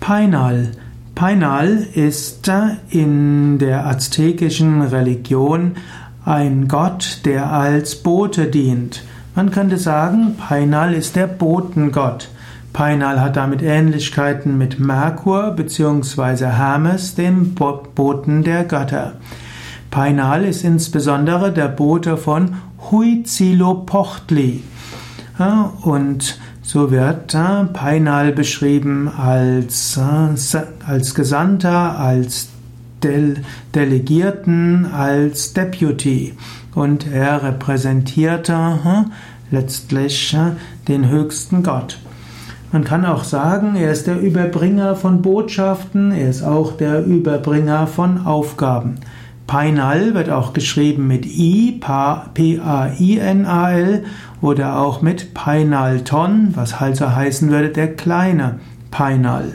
Painal. Painal ist in der aztekischen Religion ein Gott, der als Bote dient. Man könnte sagen, Painal ist der Botengott. Painal hat damit Ähnlichkeiten mit Merkur bzw. Hermes, dem Boten der Götter. Painal ist insbesondere der Bote von Huitzilopochtli. Und so wird Painal beschrieben als, als Gesandter, als Delegierten, als Deputy. Und er repräsentierte letztlich den höchsten Gott. Man kann auch sagen, er ist der Überbringer von Botschaften, er ist auch der Überbringer von Aufgaben. Painal wird auch geschrieben mit I, P-A-I-N-A-L oder auch mit Painalton, was also heißen würde der kleine Painal.